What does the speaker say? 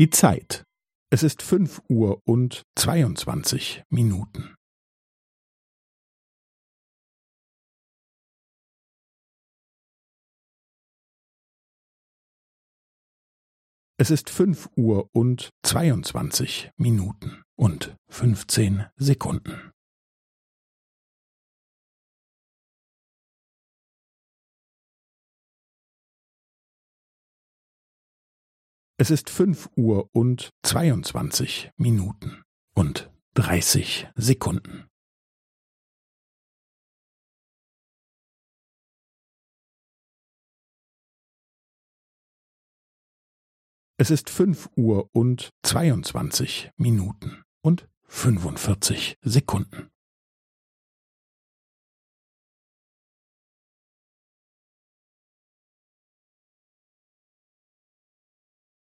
Die Zeit. Es ist fünf Uhr und zweiundzwanzig Minuten. Es ist fünf Uhr und zweiundzwanzig Minuten und fünfzehn Sekunden. Es ist fünf Uhr und zweiundzwanzig Minuten und dreißig Sekunden. Es ist fünf Uhr und zweiundzwanzig Minuten und fünfundvierzig Sekunden.